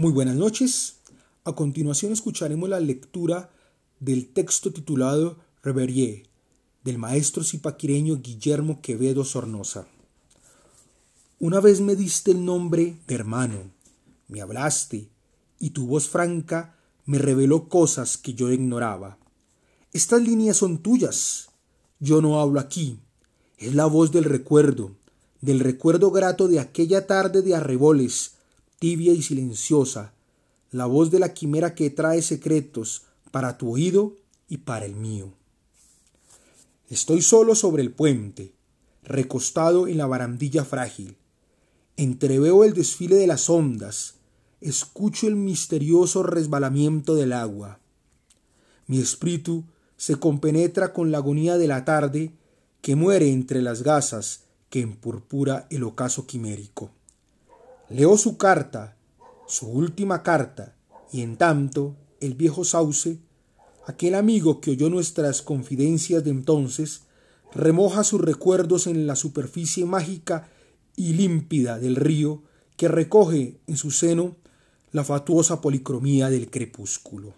Muy buenas noches. A continuación escucharemos la lectura del texto titulado Reverie del maestro zipaquireño Guillermo Quevedo Sornosa. Una vez me diste el nombre de hermano, me hablaste, y tu voz franca me reveló cosas que yo ignoraba. Estas líneas son tuyas. Yo no hablo aquí. Es la voz del recuerdo, del recuerdo grato de aquella tarde de arreboles, tibia y silenciosa, la voz de la quimera que trae secretos para tu oído y para el mío. Estoy solo sobre el puente, recostado en la barandilla frágil. Entreveo el desfile de las ondas, escucho el misterioso resbalamiento del agua. Mi espíritu se compenetra con la agonía de la tarde que muere entre las gasas que empurpura el ocaso quimérico. Leo su carta, su última carta, y en tanto el viejo sauce, aquel amigo que oyó nuestras confidencias de entonces, remoja sus recuerdos en la superficie mágica y límpida del río que recoge en su seno la fatuosa policromía del crepúsculo.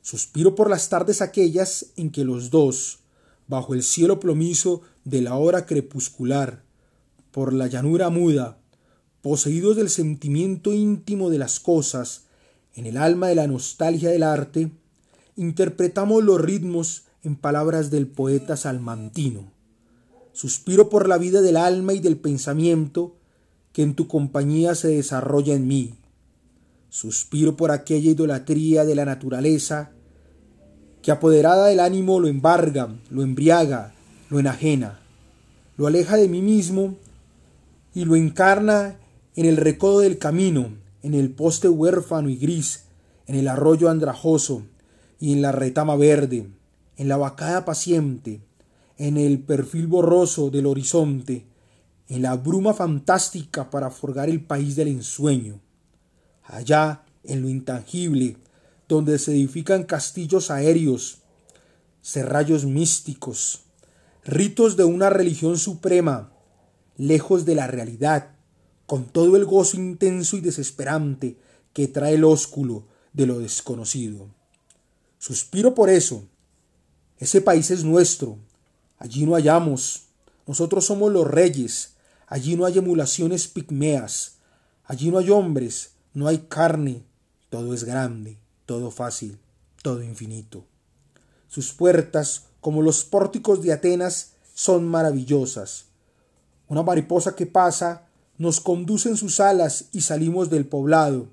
Suspiro por las tardes aquellas en que los dos, bajo el cielo plomizo de la hora crepuscular, por la llanura muda, poseídos del sentimiento íntimo de las cosas, en el alma de la nostalgia del arte, interpretamos los ritmos en palabras del poeta salmantino. Suspiro por la vida del alma y del pensamiento que en tu compañía se desarrolla en mí. Suspiro por aquella idolatría de la naturaleza que apoderada del ánimo lo embarga, lo embriaga, lo enajena, lo aleja de mí mismo y lo encarna en el recodo del camino, en el poste huérfano y gris, en el arroyo andrajoso y en la retama verde, en la vacada paciente, en el perfil borroso del horizonte, en la bruma fantástica para forgar el país del ensueño. Allá, en lo intangible, donde se edifican castillos aéreos, serrallos místicos, ritos de una religión suprema, lejos de la realidad, con todo el gozo intenso y desesperante que trae el ósculo de lo desconocido. Suspiro por eso. Ese país es nuestro. Allí no hallamos. Nosotros somos los reyes. Allí no hay emulaciones pigmeas. Allí no hay hombres, no hay carne. Todo es grande, todo fácil, todo infinito. Sus puertas, como los pórticos de Atenas, son maravillosas. Una mariposa que pasa nos conducen sus alas y salimos del poblado,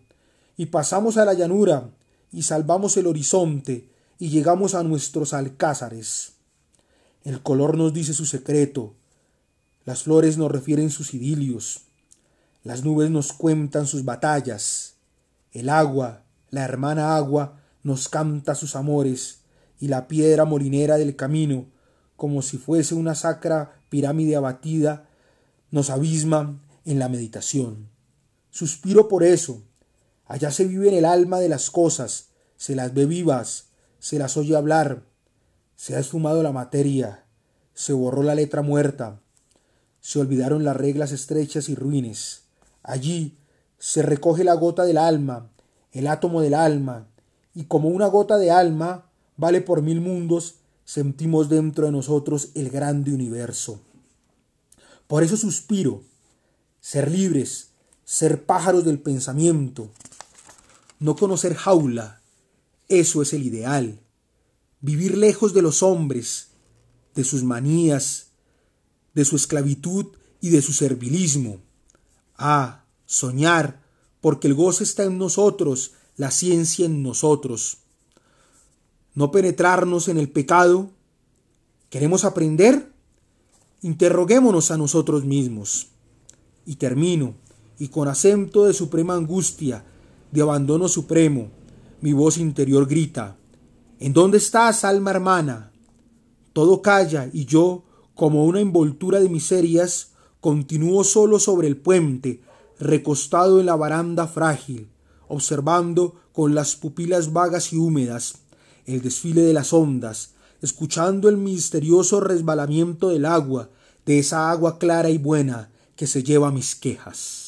y pasamos a la llanura, y salvamos el horizonte, y llegamos a nuestros alcázares. El color nos dice su secreto, las flores nos refieren sus idilios, las nubes nos cuentan sus batallas, el agua, la hermana agua, nos canta sus amores, y la piedra molinera del camino, como si fuese una sacra pirámide abatida, nos abisma en la meditación. Suspiro por eso. Allá se vive en el alma de las cosas, se las ve vivas, se las oye hablar, se ha esfumado la materia, se borró la letra muerta, se olvidaron las reglas estrechas y ruines. Allí se recoge la gota del alma, el átomo del alma, y como una gota de alma vale por mil mundos, sentimos dentro de nosotros el grande universo. Por eso suspiro, ser libres, ser pájaros del pensamiento, no conocer jaula, eso es el ideal, vivir lejos de los hombres, de sus manías, de su esclavitud y de su servilismo. Ah, soñar, porque el gozo está en nosotros, la ciencia en nosotros. No penetrarnos en el pecado. ¿Queremos aprender? Interroguémonos a nosotros mismos. Y termino, y con acento de suprema angustia, de abandono supremo, mi voz interior grita, ¿En dónde estás, alma hermana? Todo calla y yo, como una envoltura de miserias, continúo solo sobre el puente, recostado en la baranda frágil, observando con las pupilas vagas y húmedas el desfile de las ondas, escuchando el misterioso resbalamiento del agua, de esa agua clara y buena que se lleva mis quejas.